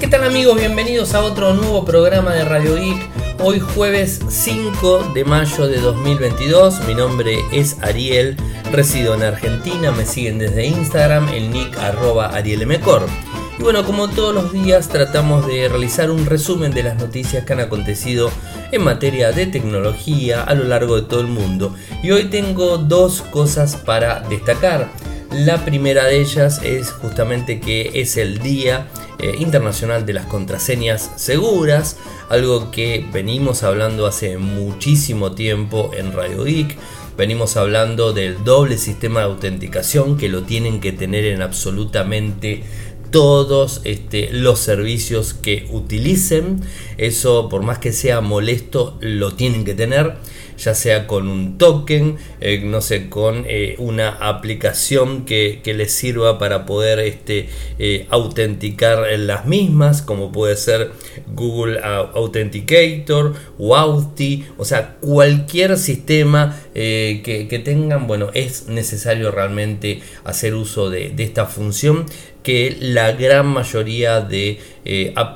¿Qué tal amigos? Bienvenidos a otro nuevo programa de Radio Geek. Hoy jueves 5 de mayo de 2022. Mi nombre es Ariel, resido en Argentina, me siguen desde Instagram, el nick arroba. Y bueno, como todos los días tratamos de realizar un resumen de las noticias que han acontecido en materia de tecnología a lo largo de todo el mundo. Y hoy tengo dos cosas para destacar. La primera de ellas es justamente que es el Día eh, Internacional de las Contraseñas Seguras, algo que venimos hablando hace muchísimo tiempo en Radio Geek. Venimos hablando del doble sistema de autenticación que lo tienen que tener en absolutamente todos este, los servicios que utilicen. Eso, por más que sea molesto, lo tienen que tener ya sea con un token, eh, no sé, con eh, una aplicación que, les sirva para poder este, eh, autenticar las mismas, como puede ser Google Authenticator o Authi, o sea, cualquier sistema que, tengan, bueno, es necesario realmente hacer uso de, esta función que la gran mayoría de,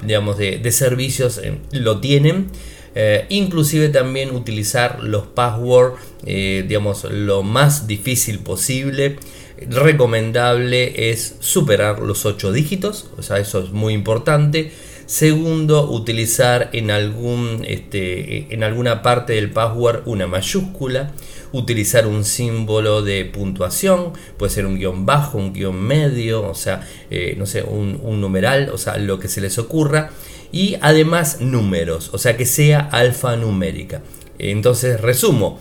digamos, de servicios lo tienen. Eh, inclusive también utilizar los passwords, eh, digamos, lo más difícil posible. Recomendable es superar los 8 dígitos, o sea, eso es muy importante. Segundo, utilizar en, algún, este, en alguna parte del password una mayúscula. Utilizar un símbolo de puntuación, puede ser un guion bajo, un guion medio, o sea, eh, no sé, un, numeral, o sea, lo que se les ocurra y además números, o sea que sea alfanumérica. Entonces, resumo,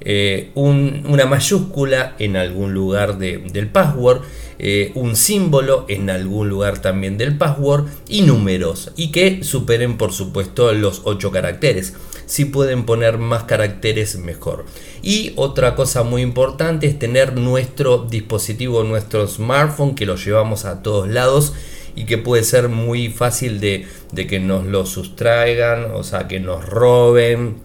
eh, una mayúscula en algún lugar del password, eh, un símbolo en algún lugar también del password y números y que superen por supuesto los 8 caracteres. Si pueden poner más caracteres mejor. Y otra cosa muy importante es tener nuestro dispositivo, nuestro smartphone que lo llevamos a todos lados y que puede ser muy fácil de, que nos lo sustraigan, o sea, que nos roben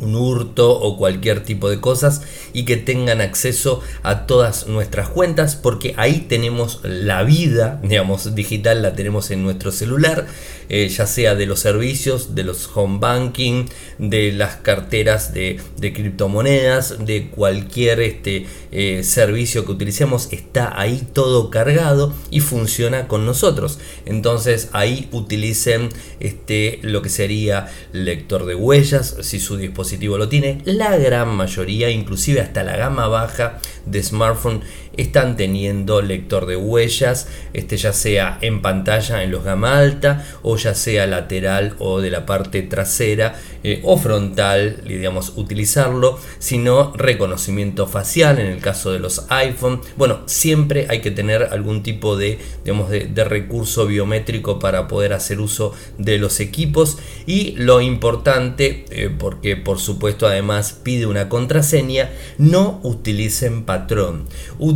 un hurto o cualquier tipo de cosas y que tengan acceso a todas nuestras cuentas porque ahí tenemos la vida digamos digital la tenemos en nuestro celular eh, ya sea de los servicios, de los home banking, de las carteras de, criptomonedas, de cualquier este, eh, servicio que utilicemos, está ahí todo cargado y funciona con nosotros. Entonces ahí utilicen este, lo que sería lector de huellas, si su dispositivo lo tiene. La gran mayoría, inclusive hasta la gama baja de smartphone, están teniendo lector de huellas, este, ya sea en pantalla en los gama alta o ya sea lateral o de la parte trasera eh, o frontal, digamos, utilizarlo, sino reconocimiento facial en el caso de los iPhone. Bueno, siempre hay que tener algún tipo de, digamos, de, recurso biométrico para poder hacer uso de los equipos y lo importante, eh, porque por supuesto además pide una contraseña, no utilicen patrón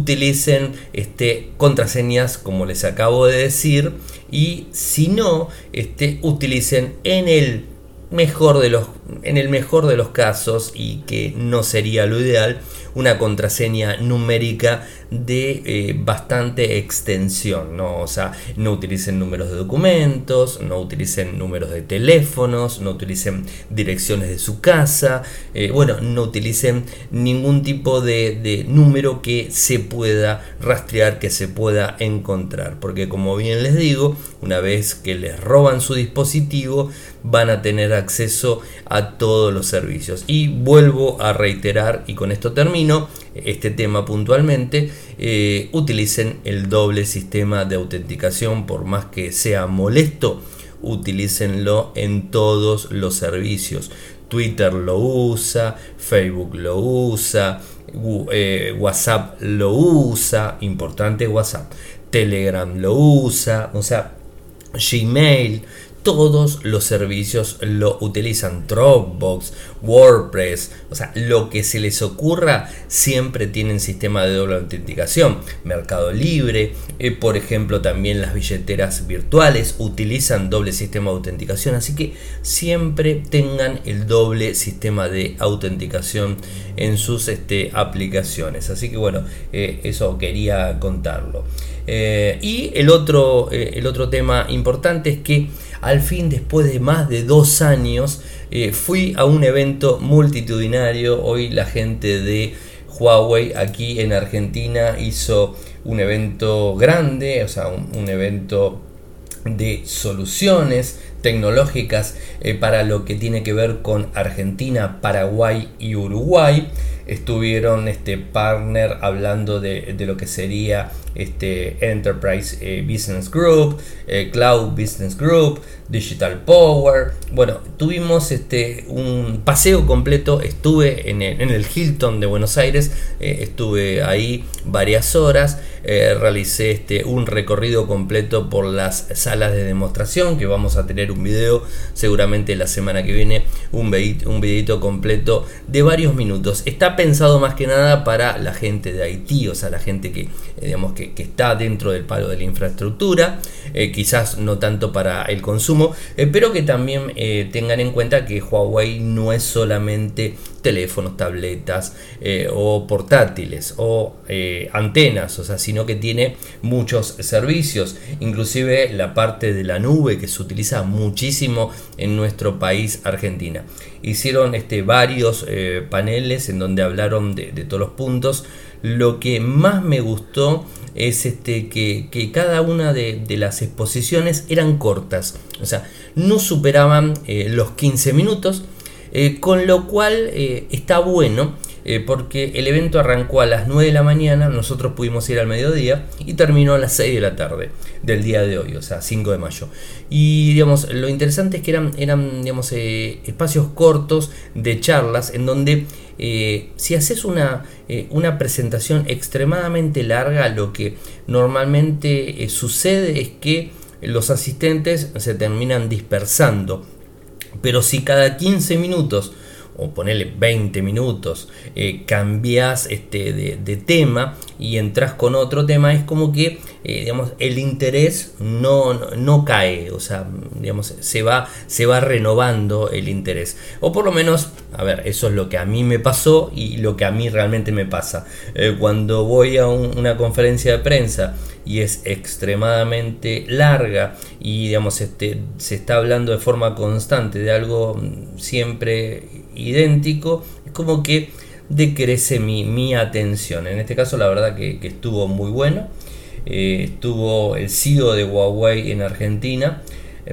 utilicen este, contraseñas como les acabo de decir y si no, este, utilicen en el mejor de los en el mejor de los casos y que no sería lo ideal una contraseña numérica de eh, bastante extensión, ¿no? O sea, no utilicen números de documentos, no utilicen números de teléfonos, no utilicen direcciones de su casa, eh, bueno, no utilicen ningún tipo de, de número que se pueda rastrear, que se pueda encontrar, porque como bien les digo, una vez que les roban su dispositivo, van a tener acceso a todos los servicios. Y vuelvo a reiterar, y con esto termino, este tema puntualmente, eh, utilicen el doble sistema de autenticación, por más que sea molesto, utilícenlo en todos los servicios. Twitter lo usa, Facebook lo usa, eh, WhatsApp lo usa, importante WhatsApp, Telegram lo usa, o sea, Gmail, todos los servicios lo utilizan. Dropbox, WordPress, o sea, lo que se les ocurra, siempre tienen sistema de doble autenticación. Mercado Libre, eh, por ejemplo, también las billeteras virtuales utilizan doble sistema de autenticación. Así que siempre tengan el doble sistema de autenticación en sus este, aplicaciones. Así que bueno, eh, eso quería contarlo. y el otro, el otro tema importante es que al fin, después de más de dos años, fui a un evento multitudinario. Hoy la gente de Huawei aquí en Argentina hizo un evento grande, o sea, un, evento de soluciones tecnológicas eh, para lo que tiene que ver con Argentina, Paraguay y Uruguay. Estuvieron este partner hablando de, lo que sería este, Enterprise eh, Business Group, eh, Cloud Business Group, Digital Power. Bueno, tuvimos este, un paseo completo, estuve en el, Hilton de Buenos Aires, estuve ahí varias horas, realicé este, un recorrido completo por las salas de demostración, que vamos a tener un video seguramente la semana que viene, un, un videito completo de varios minutos. Está pensado más que nada para la gente de Haití, o sea, la gente que, digamos, que está dentro del palo de la infraestructura, eh, quizás no tanto para el consumo, eh, pero que también eh, tengan en cuenta que Huawei no es solamente teléfonos, tabletas o portátiles o antenas, o sea, sino que tiene muchos servicios, inclusive la parte de la nube que se utiliza muchísimo en nuestro país, Argentina. Hicieron este, varios paneles en donde hablaron de, todos los puntos. Lo que más me gustó es este, que, cada una de, las exposiciones eran cortas, o sea, no superaban eh, los 15 minutos, eh, con lo cual eh, está bueno eh, porque el evento arrancó a las 9 de la mañana, nosotros pudimos ir al mediodía y terminó a las 6 de la tarde del día de hoy, o sea, 5 de mayo. Y digamos, lo interesante es que eran, eran digamos, eh, espacios cortos de charlas en donde eh, si haces una, una, presentación extremadamente larga, lo que normalmente sucede es que los asistentes se terminan dispersando. Pero si cada 15 minutos o ponerle 20 minutos, eh, cambias este, de, tema y entras con otro tema, es como que eh, digamos, el interés no, no, cae, o sea, digamos, se va, se va renovando el interés. O por lo menos, a ver, eso es lo que a mí me pasó y lo que a mí realmente me pasa. Eh, cuando voy a una conferencia de prensa, y es extremadamente larga y digamos este, se está hablando de forma constante de algo siempre idéntico, es como que decrece mi, atención. En este caso la verdad que, estuvo muy bueno. Eh, estuvo el CEO de Huawei en Argentina,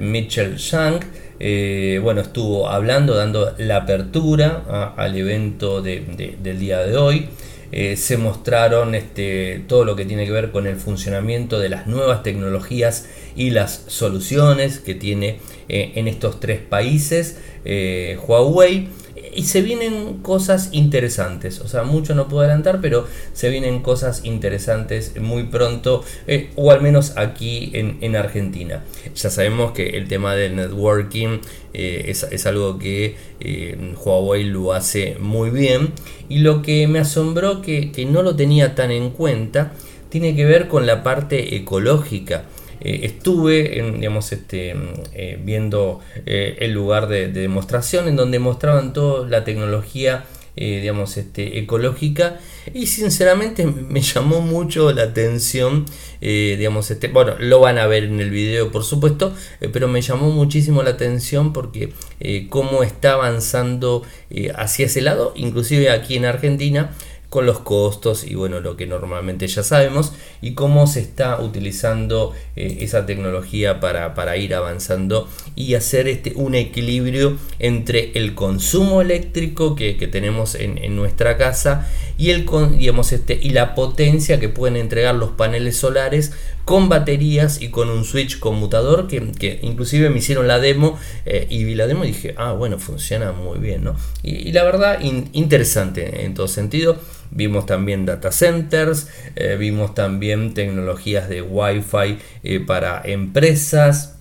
Mitchell Shang. Eh, bueno, estuvo hablando, dando la apertura al evento del día de hoy. Eh, se mostraron este, todo lo que tiene que ver con el funcionamiento de las nuevas tecnologías y las soluciones que tiene en estos tres países Huawei y se vienen cosas interesantes. O sea, mucho no puedo adelantar, pero se vienen cosas interesantes muy pronto, eh, o al menos aquí en, Argentina. Ya sabemos que el tema del networking eh, es, algo que eh, Huawei lo hace muy bien. Y lo que me asombró que, que no lo tenía tan en cuenta tiene que ver con la parte ecológica. Eh, estuve digamos, este, eh, viendo eh, el lugar de, demostración en donde mostraban toda la tecnología digamos, este, ecológica. Y sinceramente me llamó mucho la atención, digamos, este, bueno, lo van a ver en el video por supuesto, pero me llamó muchísimo la atención porque cómo está avanzando hacia ese lado, inclusive aquí en Argentina, con los costos y bueno, lo que normalmente ya sabemos y cómo se está utilizando eh, esa tecnología para, ir avanzando y hacer este, un equilibrio entre el consumo eléctrico que, tenemos en, nuestra casa y, el, digamos, este, y la potencia que pueden entregar los paneles solares con baterías y con un switch conmutador que, inclusive me hicieron la demo eh, y vi la demo y dije, ah, bueno, funciona muy bien, ¿no? Y, la verdad, interesante en todo sentido. Vimos también data centers, eh, vimos también tecnologías de Wi-Fi eh, para empresas.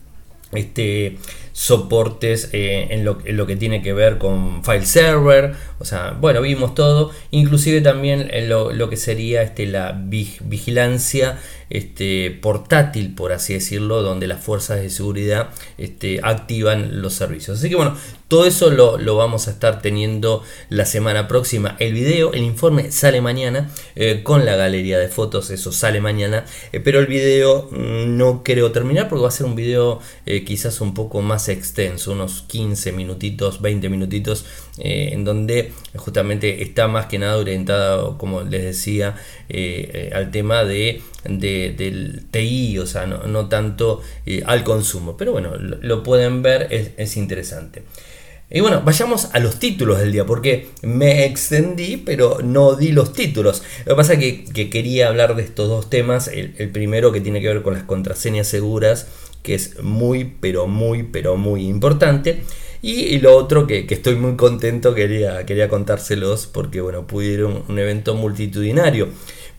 Este, soportes eh, en, lo, que tiene que ver con file server, o sea, bueno, vimos todo, inclusive también en lo, que sería este, la vigilancia este, portátil, por así decirlo, donde las fuerzas de seguridad este, activan los servicios. Así que bueno, todo eso lo, vamos a estar teniendo la semana próxima. El video, el informe sale mañana eh, con la galería de fotos, eso sale mañana. Eh, pero el video mm, no creo terminar porque va a ser un video eh, quizás un poco más extenso, unos 15 minutitos, 20 minutitos, en donde justamente está más que nada orientada, como les decía, al tema de, del TI, o sea, no, tanto al consumo. Pero bueno, lo, pueden ver, es interesante. Y bueno, vayamos a los títulos del día, porque me extendí, pero no di los títulos. Lo que pasa es que, quería hablar de estos dos temas. El, primero que tiene que ver con las contraseñas seguras, que es muy, pero muy, pero muy importante. Y, lo otro que, estoy muy contento, quería, quería contárselos, porque bueno, pudieron un evento multitudinario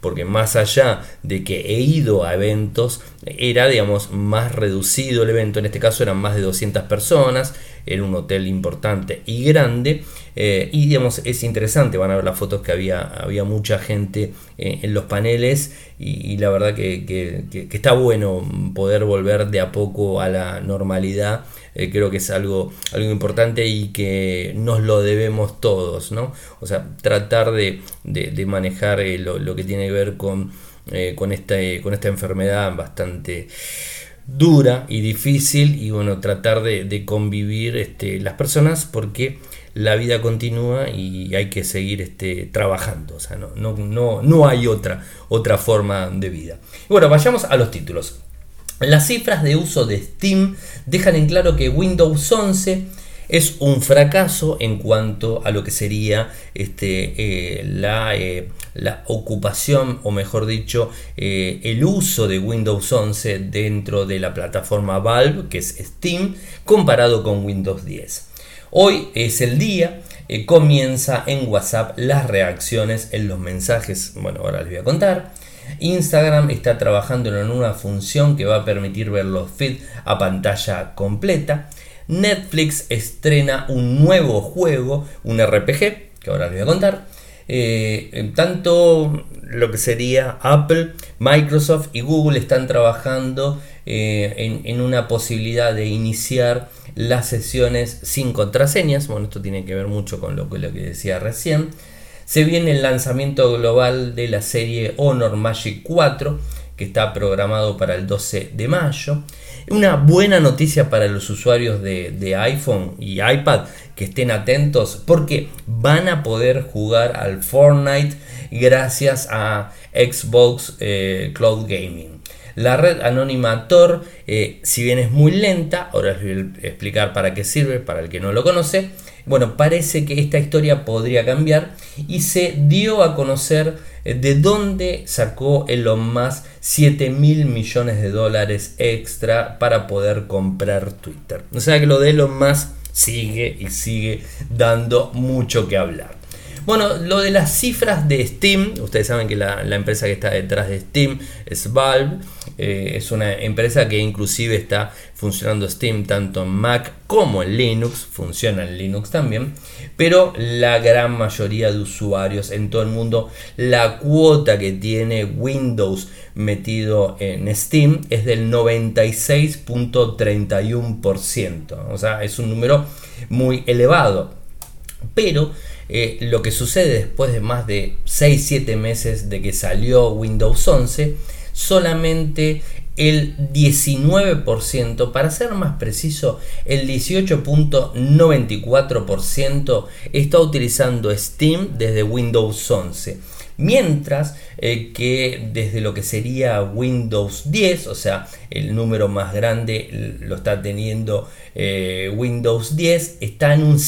porque más allá de que he ido a eventos, era, digamos, más reducido el evento, en este caso eran más de 200 personas, era un hotel importante y grande, eh, y digamos, es interesante, van a ver las fotos que había, había mucha gente eh, en los paneles, y, la verdad que, está bueno poder volver de a poco a la normalidad, eh, creo que es algo, algo importante y que nos lo debemos todos, ¿no? O sea, tratar de, manejar lo, lo que tiene que ver con eh, con, esta, con esta enfermedad bastante dura y difícil y bueno, tratar de, convivir este, las personas porque la vida continúa y hay que seguir este, trabajando, o sea, no, no, no, no hay otra, otra forma de vida. bueno, vayamos a los títulos. Las cifras de uso de Steam dejan en claro que Windows 11 es un fracaso en cuanto a lo que sería este, eh, la, eh, la, ocupación o mejor dicho eh, el uso de Windows 11 dentro de la plataforma Valve que es Steam comparado con Windows 10. Hoy es el día, comienza en WhatsApp las reacciones en los mensajes, bueno ahora les voy a contar. Instagram está trabajando en una función que va a permitir ver los feeds a pantalla completa. Netflix estrena un nuevo juego, un RPG, que ahora les voy a contar. Eh, tanto lo que sería Apple, Microsoft y Google están trabajando eh, en, una posibilidad de iniciar las sesiones sin contraseñas. Bueno, esto tiene que ver mucho con lo, lo que decía recién. Se viene el lanzamiento global de la serie Honor Magic 4 que está programado para el 12 de mayo. Una buena noticia para los usuarios de, iPhone y iPad que estén atentos porque van a poder jugar al Fortnite gracias a Xbox eh, Cloud Gaming. La red anónima Tor, eh, si bien es muy lenta, ahora les voy a explicar para qué sirve, para el que no lo conoce, bueno, parece que esta historia podría cambiar y se dio a conocer eh, de dónde sacó Elon Musk 7 mil millones de dólares extra para poder comprar Twitter. O sea que lo de Elon Musk sigue y sigue dando mucho que hablar. Bueno, lo de las cifras de Steam, ustedes saben que la, empresa que está detrás de Steam es Valve, eh, es una empresa que inclusive está funcionando Steam tanto en Mac como en Linux, funciona en Linux también, pero la gran mayoría de usuarios en todo el mundo, la cuota que tiene Windows metido en Steam es del 96.31%, o sea, es un número muy elevado. Pero eh, lo que sucede después de más de 6-7 meses de que salió Windows 11, solamente el 19%, para ser más preciso, el 18.94% está utilizando Steam desde Windows 11. Mientras eh, que desde lo que sería Windows 10, o sea, el número más grande lo está teniendo eh, Windows 10, está en un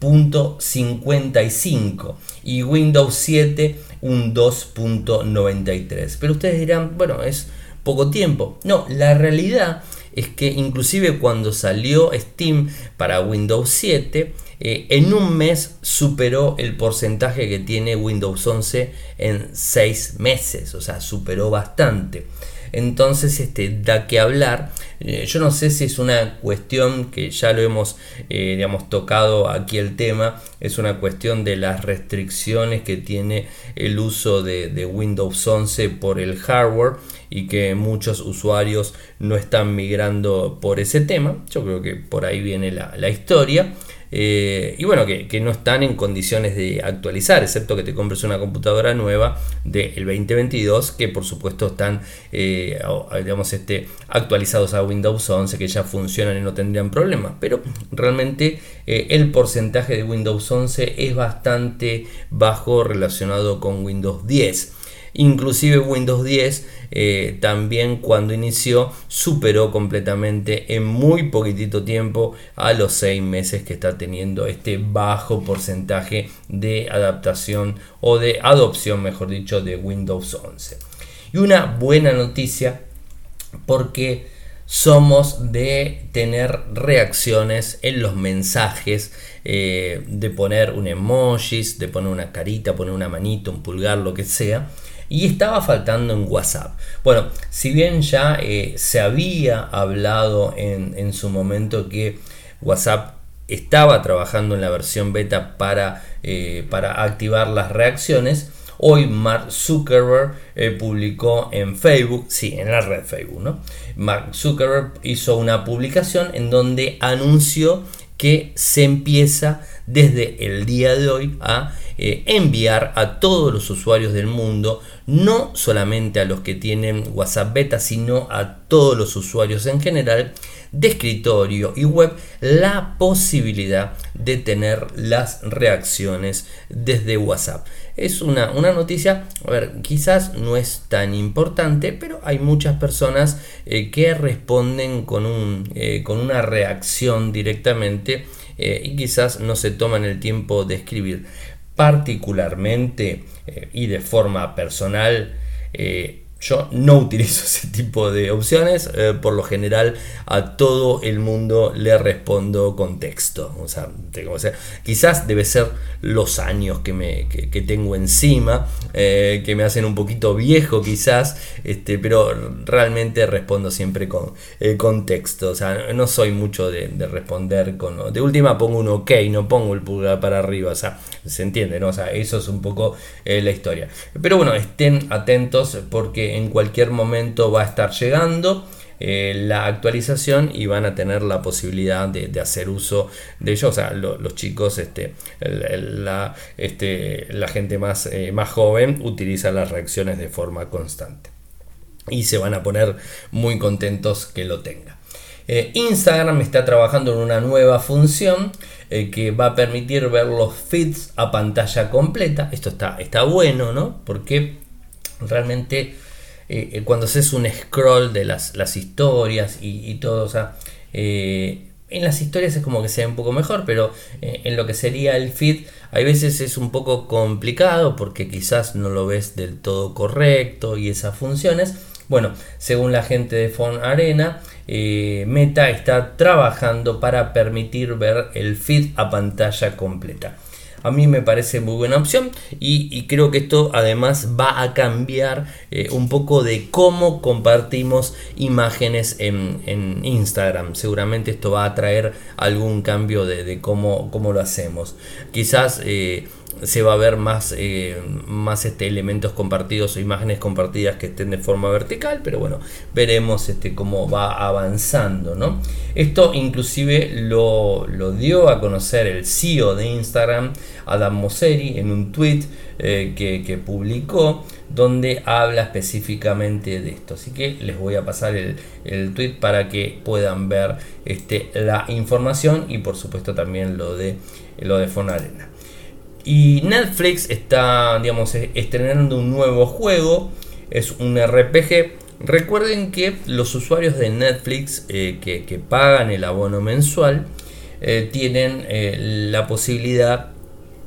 73.55 y Windows 7 un 2.93. Pero ustedes dirán, bueno, es poco tiempo. No, la realidad es que inclusive cuando salió Steam para Windows 7, eh, en un mes superó el porcentaje que tiene Windows 11 en 6 meses, o sea, superó bastante. Entonces este, da que hablar. Eh, yo no sé si es una cuestión que ya lo hemos eh, digamos, tocado aquí el tema, es una cuestión de las restricciones que tiene el uso de, Windows 11 por el hardware y que muchos usuarios no están migrando por ese tema. Yo creo que por ahí viene la historia. Eh, y bueno, que, no están en condiciones de actualizar, excepto que te compres una computadora nueva del 2022, que por supuesto están eh, digamos, este, actualizados a Windows 11, que ya funcionan y no tendrían problemas. Pero realmente eh, el porcentaje de Windows 11 es bastante bajo relacionado con Windows 10. Inclusive Windows 10 eh, también cuando inició superó completamente en muy poquitito tiempo a los 6 meses que está teniendo este bajo porcentaje de adaptación o de adopción, mejor dicho, de Windows 11. Y una buena noticia porque somos de tener reacciones en los mensajes, eh, de poner un emojis, de poner una carita, poner una manito, un pulgar, lo que sea y estaba faltando en WhatsApp. Bueno, si bien ya eh, se había hablado en, su momento que WhatsApp estaba trabajando en la versión beta para, eh, para activar las reacciones, Hoy Mark Zuckerberg eh, publicó en Facebook, sí, en la red Facebook, ¿no? Mark Zuckerberg hizo una publicación en donde anunció que se empieza desde el día de hoy a enviar a todos los usuarios del mundo no solamente a los que tienen WhatsApp beta, sino a todos los usuarios en general de escritorio y web la posibilidad de tener las reacciones desde WhatsApp. Es una, noticia, a ver, quizás no es tan importante, pero hay muchas personas eh, que responden con, un, eh, con una reacción directamente eh, y quizás no se toman el tiempo de escribir particularmente eh, y de forma personal eh, yo no utilizo ese tipo de opciones. Eh, por lo general a todo el mundo le respondo con texto. O sea, quizás debe ser los años que, me, que, tengo encima, eh, que me hacen un poquito viejo quizás, este, pero realmente respondo siempre con, eh, texto. O sea, no soy mucho de, responder con... De última pongo un ok, no pongo el pulgar para arriba. O sea, se entiende, ¿no? O sea, eso es un poco la historia. Pero bueno, estén atentos porque en cualquier momento va a estar llegando. Eh, la actualización y van a tener la posibilidad de, hacer uso de ello. O sea, los chicos, este, la, este, la gente más, eh, más joven utiliza las reacciones de forma constante. Y se van a poner muy contentos que lo tenga. Eh, Instagram está trabajando en una nueva función que va a permitir ver los feeds a pantalla completa. Esto está, está bueno, ¿no? Porque realmente eh, eh, cuando haces un scroll de las, historias y, todo, eh, en las historias es como que sea un poco mejor, pero en lo que sería el feed, hay veces es un poco complicado porque quizás no lo ves del todo correcto y esas funciones. Bueno, según la gente de Phone Arena, Meta está trabajando para permitir ver el feed a pantalla completa a mí me parece muy buena opción y, creo que esto además va a cambiar eh, un poco de cómo compartimos imágenes en, Instagram. Seguramente esto va a traer algún cambio de, cómo, cómo, lo hacemos. Quizás... Eh, se va a ver más, eh, más este, elementos compartidos o imágenes compartidas que estén de forma vertical, pero bueno, veremos este, cómo va avanzando. ¿no? Esto inclusive lo, dio a conocer el CEO de Instagram, Adam Mosseri, en un tweet eh, que, publicó donde habla específicamente de esto. Así que les voy a pasar el, el tweet para que puedan ver este, la información y por supuesto también lo de, lo de Fonarena. Y Netflix está, digamos, estrenando un nuevo juego. Es un RPG. Recuerden que los usuarios de Netflix eh, que, pagan el abono mensual eh, tienen eh, la posibilidad,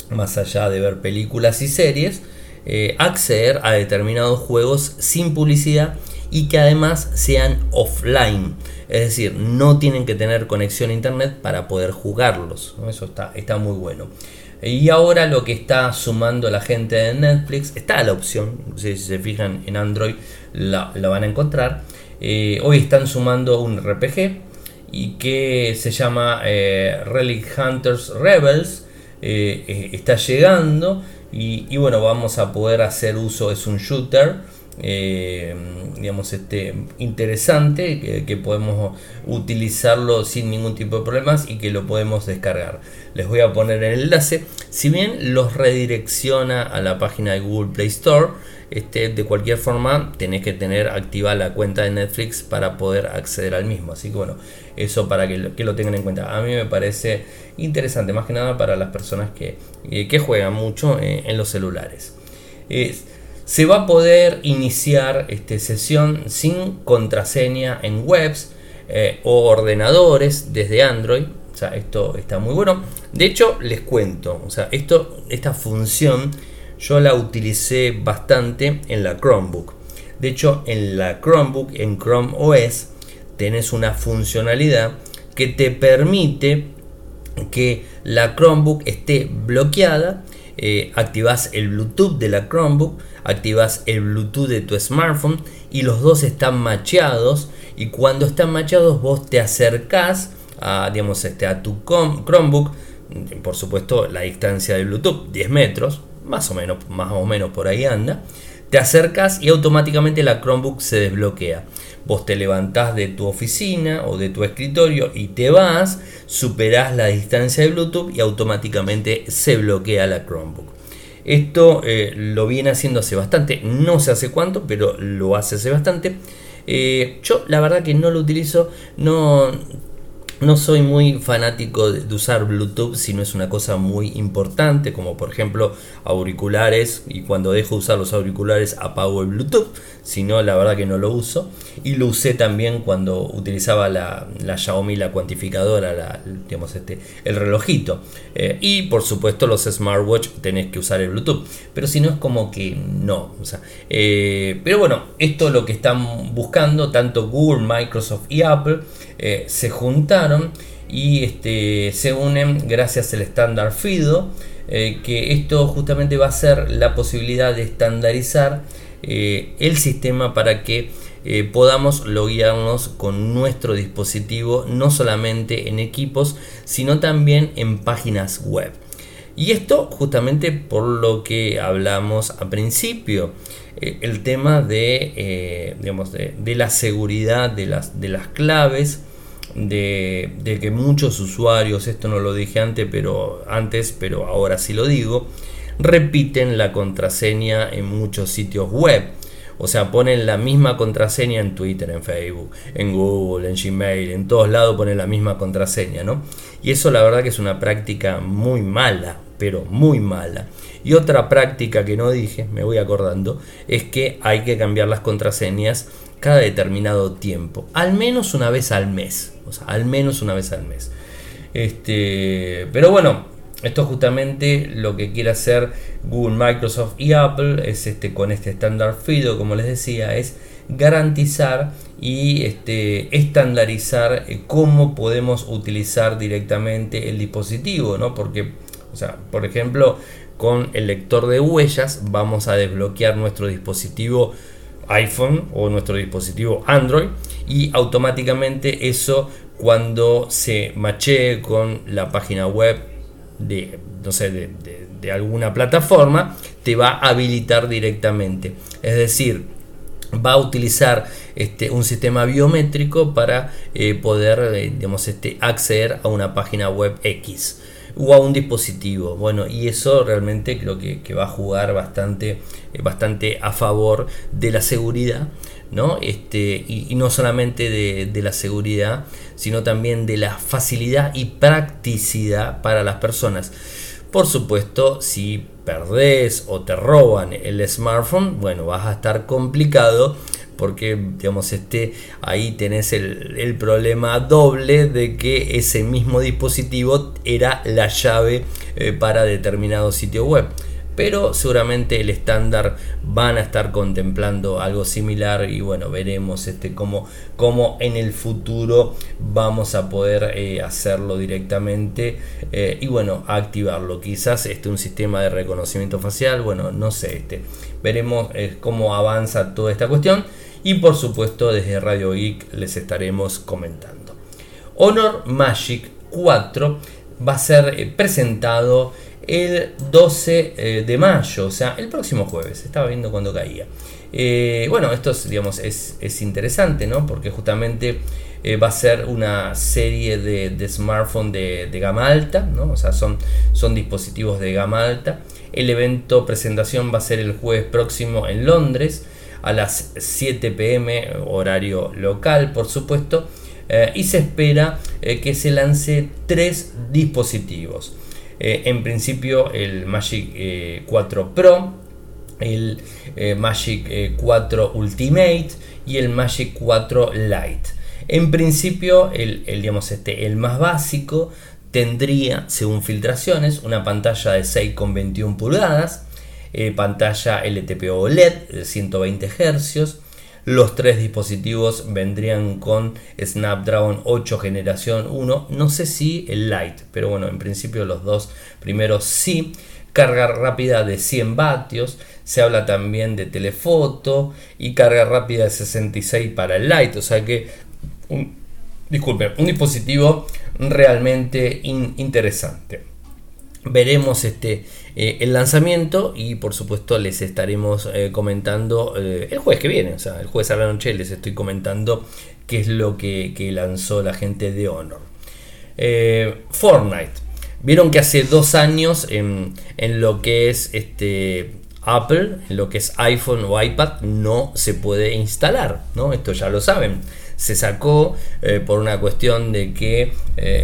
más allá de ver películas y series, acceder a determinados juegos sin publicidad y que además sean offline. Es decir, no tienen que tener conexión a internet para poder jugarlos. Eso está muy bueno. Y ahora lo que está sumando la gente de Netflix, está la opción, si se fijan en Android la, van a encontrar. Eh, hoy están sumando un RPG y que se llama eh, Relic Hunters Rebels. Eh, está llegando y, bueno, vamos a poder hacer uso, es un shooter. Digamos este interesante que, podemos utilizarlo sin ningún tipo de problemas y que lo podemos descargar les voy a poner el enlace si bien los redirecciona a la página de Google Play Store este, de cualquier forma tenés que tener activa la cuenta de Netflix para poder acceder al mismo. Así que bueno, eso para que lo, tengan en cuenta. A mí me parece interesante, más que nada para las personas que, eh, que juegan mucho eh, en los celulares. Se va a poder iniciar este, sesión sin contraseña en webs eh, o ordenadores desde Android. O sea, esto está muy bueno. De hecho, les cuento. O sea, esto, esta función yo la utilicé bastante en la Chromebook. De hecho, en la Chromebook, en Chrome OS, tenés una funcionalidad que te permite que la Chromebook esté bloqueada. Eh, activas el Bluetooth de la Chromebook, activas el Bluetooth de tu smartphone y los dos están macheados. Y cuando están macheados, vos te acercás a, digamos, este, a tu Chromebook. Por supuesto, la distancia de Bluetooth, 10 metros, más o menos, más o menos por ahí anda, te acercas y automáticamente la Chromebook se desbloquea. Vos te levantás de tu oficina o de tu escritorio y te vas, superás la distancia de Bluetooth y automáticamente se bloquea la Chromebook. Esto eh, lo viene haciendo hace bastante, no sé hace cuánto, pero lo hace hace bastante. Eh, yo la verdad que no lo utilizo, no no soy muy fanático de, usar Bluetooth si no es una cosa muy importante, como por ejemplo auriculares, y cuando dejo de usar los auriculares apago el Bluetooth, si no, la verdad que no lo uso. Y lo usé también cuando utilizaba la, Xiaomi, la cuantificadora, la, digamos este, el relojito. Eh, y por supuesto los smartwatch tenés que usar el Bluetooth, pero si no es como que no. Eh, pero bueno, esto es lo que están buscando tanto Google, Microsoft y Apple eh, se juntaron y este, se unen gracias al estándar FIDO, eh, que esto justamente va a ser la posibilidad de estandarizar eh, el sistema para que podamos loguearnos con nuestro dispositivo, no solamente en equipos, sino también en páginas web. Y esto justamente por lo que hablamos a principio, el tema de, digamos, de, la seguridad de las, de las claves, de, que muchos usuarios, esto no lo dije antes, pero antes, pero ahora sí lo digo, repiten la contraseña en muchos sitios web. O sea, ponen la misma contraseña en Twitter, en Facebook, en Google, en Gmail, en todos lados ponen la misma contraseña, ¿no? Y eso la verdad que es una práctica muy mala, pero muy mala. Y otra práctica que no dije, me voy acordando, es que hay que cambiar las contraseñas cada determinado tiempo, al menos una vez al mes, al menos una vez al mes. Este, pero bueno, esto justamente lo que quiere hacer Google, Microsoft y Apple es este con este estándar FIDO, como les decía, es garantizar y este, estandarizar eh, cómo podemos utilizar directamente el dispositivo, ¿no? Porque, o sea, por ejemplo, con el lector de huellas vamos a desbloquear nuestro dispositivo iPhone o nuestro dispositivo Android y automáticamente eso cuando se machee con la página web de, no sé, de, alguna plataforma, te va a habilitar directamente. Es decir, va a utilizar este, un sistema biométrico para eh, poder eh, digamos, este, acceder a una página web X o a un dispositivo. Bueno, y eso realmente creo que, va a jugar bastante, eh, bastante a favor de la seguridad. ¿no? Este, y, no solamente de, la seguridad, sino también de la facilidad y practicidad para las personas. Por supuesto, si perdés o te roban el smartphone, bueno, vas a estar complicado porque digamos este ahí tenés el, problema doble de que ese mismo dispositivo era la llave eh, para determinado sitio web pero seguramente el estándar van a estar contemplando algo similar y bueno, veremos este, cómo, cómo en el futuro vamos a poder eh, hacerlo directamente eh, y bueno, activarlo. Quizás este, un sistema de reconocimiento facial, bueno, no sé, este, veremos cómo avanza toda esta cuestión y por supuesto desde Radio Geek les estaremos comentando. Honor Magic 4 va a ser presentado el 12 eh, de mayo, o sea, el próximo jueves. Estaba viendo cuando caía. Eh, bueno, esto es, digamos, es, interesante, ¿no? Porque justamente eh, va a ser una serie de, de smartphone de, gama alta, ¿no? O sea, son, son dispositivos de gama alta. El evento presentación va a ser el jueves próximo en Londres a las 7 pm, horario local, por supuesto. y se espera que se lance tres dispositivos. Eh, en principio el Magic 4 eh, Pro, el eh, Magic 4 Ultimate y el Magic 4 Lite. En principio el, digamos este, el más básico tendría, según filtraciones, una pantalla de 6,21 pulgadas, pantalla LTPO OLED de 120 Hz, los tres dispositivos vendrían con Snapdragon 8 generación 1. No sé si el Lite, pero bueno, en principio los dos primeros sí. Carga rápida de 100 vatios. Se habla también de telefoto y carga rápida de 66 para el Lite. O sea que, un, un dispositivo realmente interesante veremos este eh, el lanzamiento y por supuesto les estaremos eh, comentando eh, el jueves que viene, o sea, el jueves a la noche les estoy comentando qué es lo que, lanzó la gente de Honor. Fortnite. Vieron que hace dos años en, en, lo que es este Apple, en lo que es iPhone o iPad, no se puede instalar, ¿no? Esto ya lo saben se sacó por una cuestión de que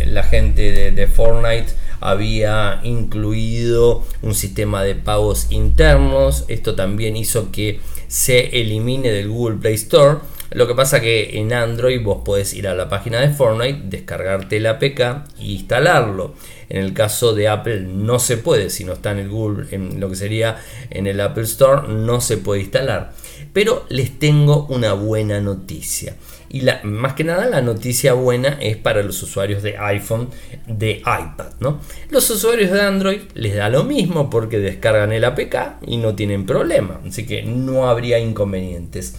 la gente de, de Fortnite había incluido un sistema de pagos internos. Esto también hizo que se elimine del Google Play Store. Lo que pasa que en Android vos podés ir a la página de Fortnite, descargarte el APK e instalarlo. En el caso de Apple no se puede, si no está en el Google, en lo que sería en el Apple Store, no se puede instalar. Pero les tengo una buena noticia. Y la, más que nada la noticia buena es para los usuarios de iPhone, de iPad. ¿no? Los usuarios de Android les da lo mismo porque descargan el APK y no tienen problema. Así que no habría inconvenientes.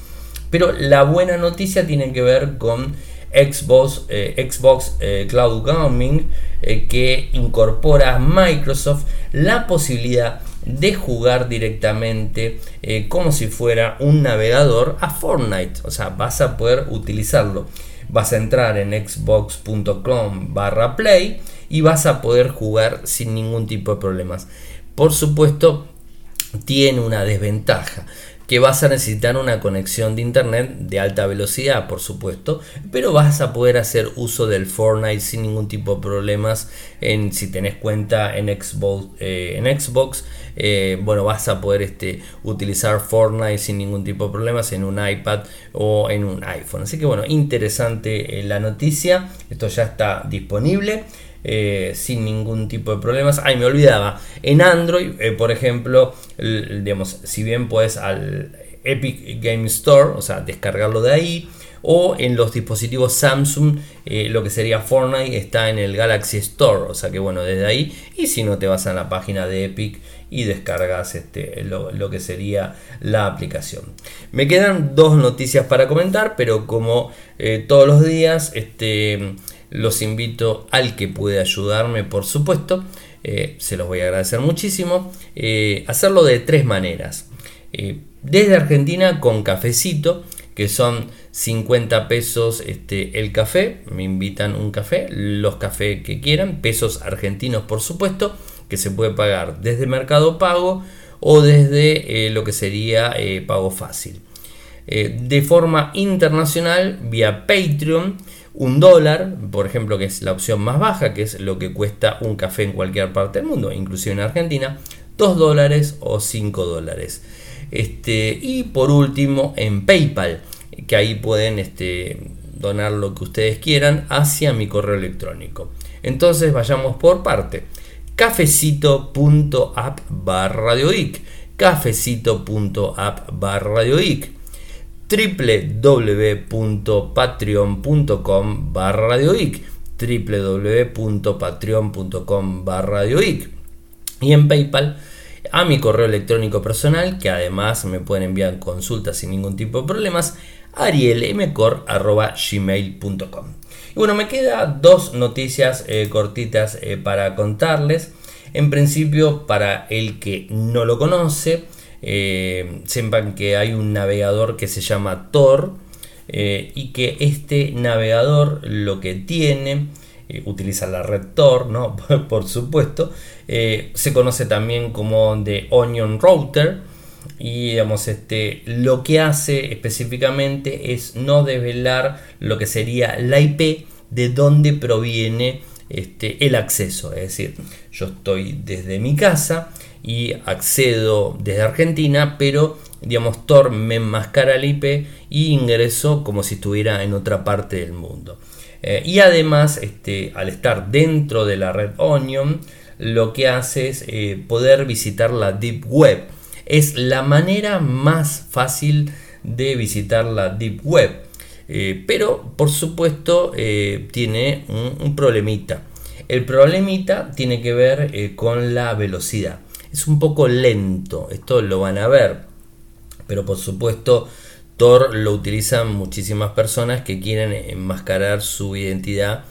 Pero la buena noticia tiene que ver con Xbox, eh, Xbox eh, Cloud Gaming eh, que incorpora a Microsoft la posibilidad de jugar directamente como si fuera un navegador a Fortnite. O sea, vas a poder utilizarlo. Vas a entrar en xbox.com barra play y vas a poder jugar sin ningún tipo de problemas. Por supuesto, tiene una desventaja que vas a necesitar una conexión de internet de alta velocidad, por supuesto, pero vas a poder hacer uso del Fortnite sin ningún tipo de problemas. En, si tenés cuenta en Xbox, eh, eh, bueno, vas a poder este, utilizar Fortnite sin ningún tipo de problemas en un iPad o en un iPhone. Así que bueno, interesante eh, la noticia. Esto ya está disponible. Eh, sin ningún tipo de problemas. Ay, me olvidaba. En Android, eh, por ejemplo, digamos, si bien puedes al Epic Game Store, o sea, descargarlo de ahí, o en los dispositivos Samsung, eh, lo que sería Fortnite está en el Galaxy Store, o sea que bueno, desde ahí, y si no te vas a la página de Epic y descargas este, lo, que sería la aplicación. Me quedan dos noticias para comentar, pero como todos los días, este los invito al que puede ayudarme, por supuesto. Eh, se los voy a agradecer muchísimo. Eh, hacerlo de tres maneras. Eh, desde Argentina con cafecito, que son 50 pesos este, el café. Me invitan un café, los cafés que quieran, pesos argentinos por supuesto, que se puede pagar desde Mercado Pago o desde lo que sería pago fácil. de forma internacional, vía Patreon un dólar, por ejemplo, que es la opción más baja, que es lo que cuesta un café en cualquier parte del mundo, inclusive en Argentina, dos dólares o cinco dólares. Este, y por último, en PayPal, que ahí pueden este, donar lo que ustedes quieran hacia mi correo electrónico. Entonces vayamos por parte. cafecito.app barra www.patreon.com barra www.patreon.com barra y en PayPal a mi correo electrónico personal que además me pueden enviar consultas sin ningún tipo de problemas arielmcor.gmail.com y bueno, me quedan dos noticias eh, cortitas eh, para contarles. En principio, para el que no lo conoce, eh, sepan que hay un navegador que se llama Tor y que este navegador lo que tiene, utiliza la red Tor, ¿no? por supuesto, se conoce también como The Onion Router y digamos este lo que hace específicamente es no desvelar lo que sería la IP de dónde proviene este, el acceso es decir yo estoy desde mi casa y accedo desde Argentina pero digamos Tor me enmascara la IP y ingreso como si estuviera en otra parte del mundo eh, y además este, al estar dentro de la red Onion lo que hace es eh, poder visitar la Deep Web es la manera más fácil de visitar la Deep Web. Eh, pero por supuesto tiene un, problemita. El problemita tiene que ver con la velocidad. Es un poco lento, esto lo van a ver. Pero por supuesto Tor lo utilizan muchísimas personas que quieren enmascarar su identidad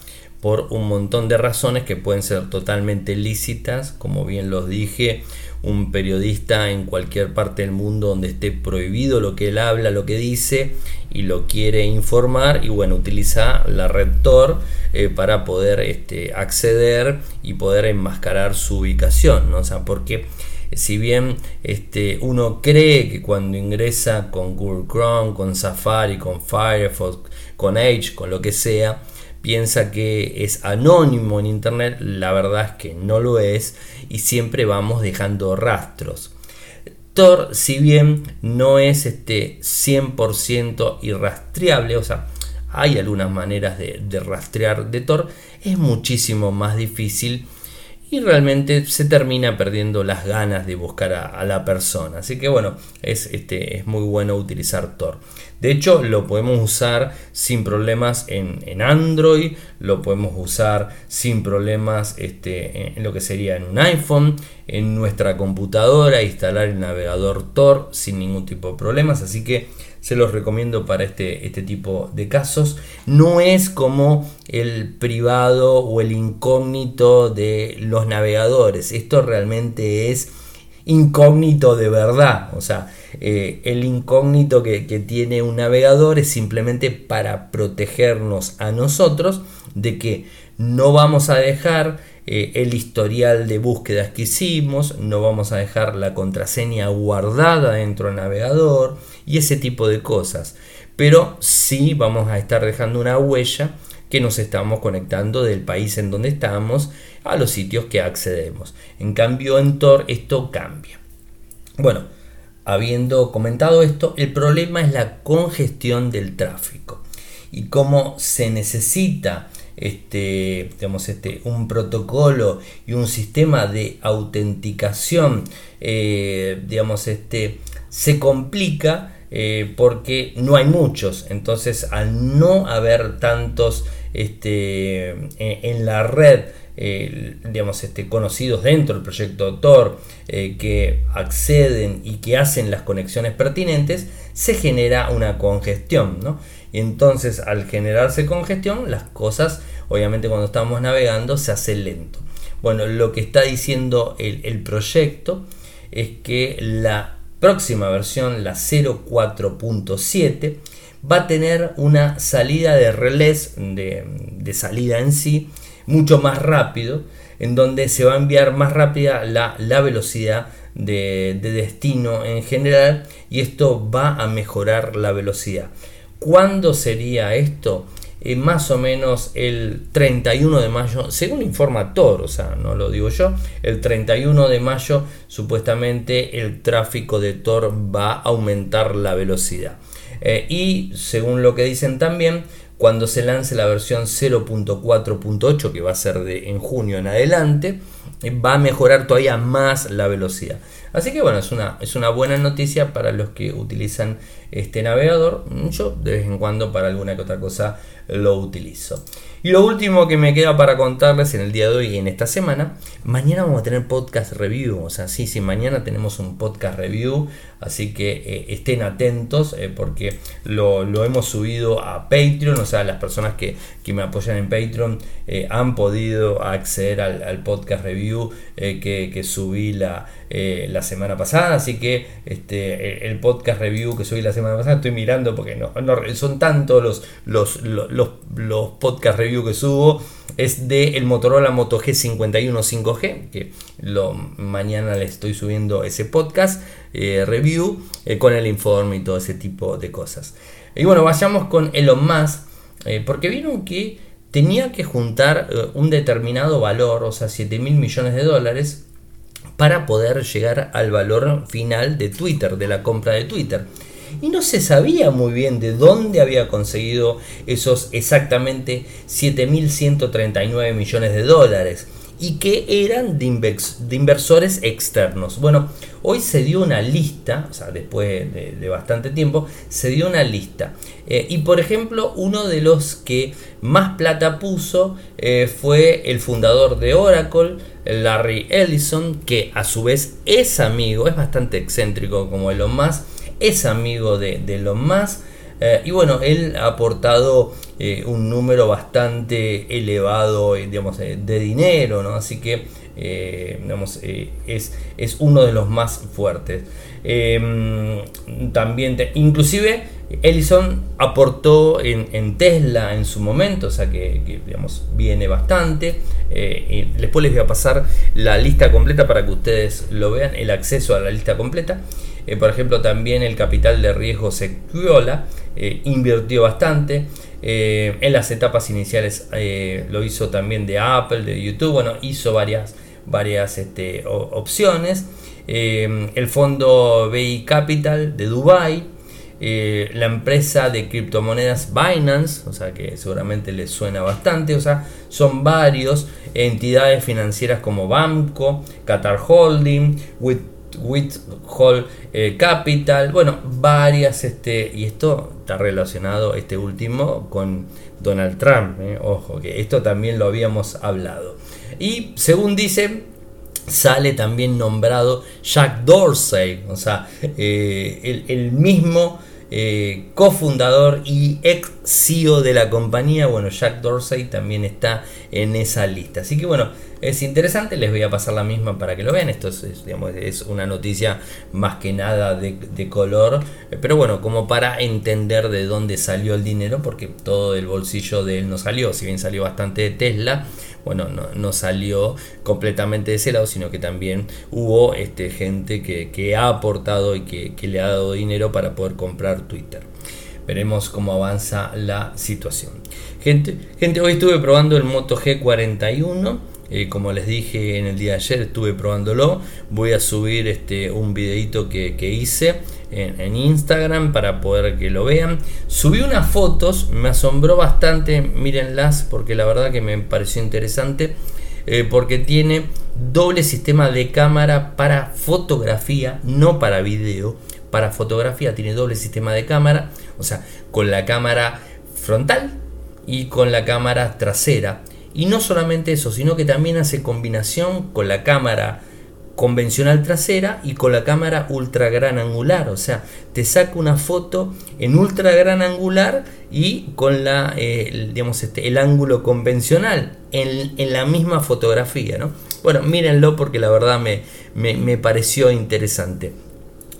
por un montón de razones que pueden ser totalmente lícitas, como bien los dije, un periodista en cualquier parte del mundo donde esté prohibido lo que él habla, lo que dice y lo quiere informar y bueno, utiliza la red Tor eh, para poder este, acceder y poder enmascarar su ubicación, ¿no? O sea, porque si bien este, uno cree que cuando ingresa con Google Chrome, con Safari, con Firefox, con Edge, con lo que sea, piensa que es anónimo en Internet, la verdad es que no lo es y siempre vamos dejando rastros. Tor, si bien no es este 100% irrastreable, o sea, hay algunas maneras de, rastrear de Tor, es muchísimo más difícil y realmente se termina perdiendo las ganas de buscar a, la persona. Así que bueno, es, este, es muy bueno utilizar Tor. De hecho, lo podemos usar sin problemas en, Android, lo podemos usar sin problemas este, en, lo que sería en un iPhone, en nuestra computadora, instalar el navegador Tor sin ningún tipo de problemas. Así que se los recomiendo para este, este tipo de casos. No es como el privado o el incógnito de los navegadores. Esto realmente es incógnito de verdad. O sea, eh, el incógnito que, tiene un navegador es simplemente para protegernos a nosotros de que no vamos a dejar eh, el historial de búsquedas que hicimos, no vamos a dejar la contraseña guardada dentro del navegador y ese tipo de cosas. Pero sí vamos a estar dejando una huella que nos estamos conectando del país en donde estamos a los sitios que accedemos. En cambio en Tor esto cambia. Bueno, habiendo comentado esto, el problema es la congestión del tráfico y cómo se necesita este, digamos, este, un protocolo y un sistema de autenticación, eh, digamos, este, se complica eh, porque no hay muchos. Entonces, al no haber tantos este, en, la red, eh, digamos, este, conocidos dentro del proyecto Tor, eh, que acceden y que hacen las conexiones pertinentes, se genera una congestión. ¿no? Y entonces, al generarse congestión, las cosas, obviamente, cuando estamos navegando, se hace lento. Bueno, lo que está diciendo el proyecto es que la próxima versión, la 04.7, va a tener una salida de relés, de, salida en sí, mucho más rápido, en donde se va a enviar más rápida la, velocidad de, destino en general y esto va a mejorar la velocidad. ¿Cuándo sería esto? Eh, más o menos el 31 de mayo, según informa Tor, o sea, no lo digo yo, el 31 de mayo supuestamente el tráfico de Tor va a aumentar la velocidad. Eh, y según lo que dicen también, cuando se lance la versión 0.4.8, que va a ser de, en junio en adelante, va a mejorar todavía más la velocidad. Así que bueno, es una, es una buena noticia para los que utilizan este navegador. Yo de vez en cuando para alguna que otra cosa lo utilizo. Y lo último que me queda para contarles en el día de hoy y en esta semana, mañana vamos a tener podcast review, o sea, sí, sí, mañana tenemos un podcast review, así que eh, estén atentos eh, porque lo, hemos subido a Patreon, o sea, las personas que, me apoyan en Patreon eh, han podido acceder al, podcast review que, subí la, la semana pasada, así que este, el podcast review que subí la semana pasada, estoy mirando porque no, son tantos los, los, los, los podcast review que subo es de el Motorola Moto G51 5G, que lo, mañana le estoy subiendo ese podcast eh, review eh, con el informe y todo ese tipo de cosas. Y bueno, vayamos con Elon Musk, eh, porque vieron que tenía que juntar un determinado valor, o sea, 7 mil millones de dólares, para poder llegar al valor final de Twitter, de la compra de Twitter. Y no se sabía muy bien de dónde había conseguido esos exactamente 7.139 millones de dólares y que eran de, inversores externos. Bueno, hoy se dio una lista, o sea, después de, bastante tiempo, se dio una lista. Eh, y por ejemplo, uno de los que más plata puso eh, fue el fundador de Oracle, Larry Ellison, que a su vez es amigo, es bastante excéntrico como Elon Musk es amigo de, de Elon Musk. Eh, y bueno, él ha aportado eh, un número bastante elevado eh, digamos, de dinero, ¿no? así que digamos, es, es, uno de los más fuertes. Em, también, inclusive, Ellison aportó en, Tesla en su momento, o sea que, digamos, viene bastante. Y después les voy a pasar la lista completa para que ustedes lo vean, el acceso a la lista completa. Eh, por ejemplo, también el capital de riesgo Sequoia eh, invirtió bastante. Eh, en las etapas iniciales lo hizo también de Apple, de YouTube. Bueno, hizo varias, varias este, opciones. el fondo BI Capital de Dubai. la empresa de criptomonedas Binance, o sea que seguramente les suena bastante, o sea, son varios entidades financieras como Banco, Qatar Holding, with Hall eh, Capital, bueno, varias, este, y esto está relacionado, este último, con Donald Trump, eh, ojo, que esto también lo habíamos hablado. Y según dice, sale también nombrado Jack Dorsey, o sea, eh, el, mismo cofundador y ex CEO de la compañía, bueno, Jack Dorsey también está en esa lista. Así que bueno, es interesante, les voy a pasar la misma para que lo vean. Esto es, digamos, es una noticia más que nada de, color, pero bueno, como para entender de dónde salió el dinero, porque todo el bolsillo de él no salió, si bien salió bastante de Tesla, bueno, no, salió completamente de ese lado, sino que también hubo este, gente que, ha aportado y que, que le ha dado dinero para poder comprar Twitter. Veremos cómo avanza la situación. Gente, gente hoy estuve probando el Moto G41 eh, como les dije en el día de ayer, estuve probándolo. Voy a subir este, un videito que, hice en, Instagram para poder que lo vean. Subí unas fotos, me asombró bastante, mírenlas porque la verdad que me pareció interesante. Eh, porque tiene doble sistema de cámara para fotografía, no para video. Para fotografía tiene doble sistema de cámara, o sea, con la cámara frontal y con la cámara trasera. Y no solamente eso, sino que también hace combinación con la cámara convencional trasera y con la cámara ultra gran angular. O sea, te saca una foto en ultra gran angular y con la, eh, el, digamos, este, el ángulo convencional en, la misma fotografía. ¿no? Bueno, mírenlo porque la verdad me, me, pareció interesante.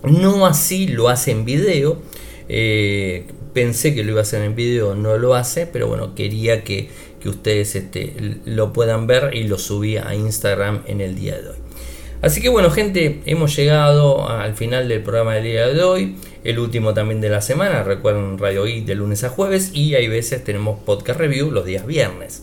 No así lo hace en video. Eh, pensé que lo iba a hacer en video, no lo hace, pero bueno, quería que ustedes este, lo puedan ver y lo subí a Instagram en el día de hoy. Así que bueno gente, hemos llegado al final del programa del día de hoy, el último también de la semana, recuerden Radio I de lunes a jueves y hay veces tenemos podcast review los días viernes.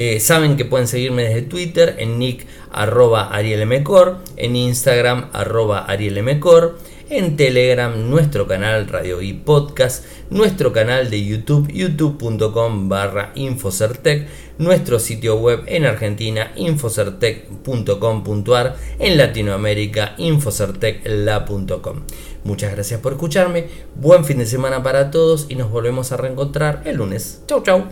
Eh, saben que pueden seguirme desde Twitter en nick arroba arielmcor, en Instagram arroba arielmcor, en Telegram, nuestro canal Radio y Podcast, nuestro canal de YouTube, youtube.com barra Infocertec, nuestro sitio web en Argentina, infocertec.com.ar, en Latinoamérica, infocertecla.com. Muchas gracias por escucharme, buen fin de semana para todos y nos volvemos a reencontrar el lunes. Chau chau.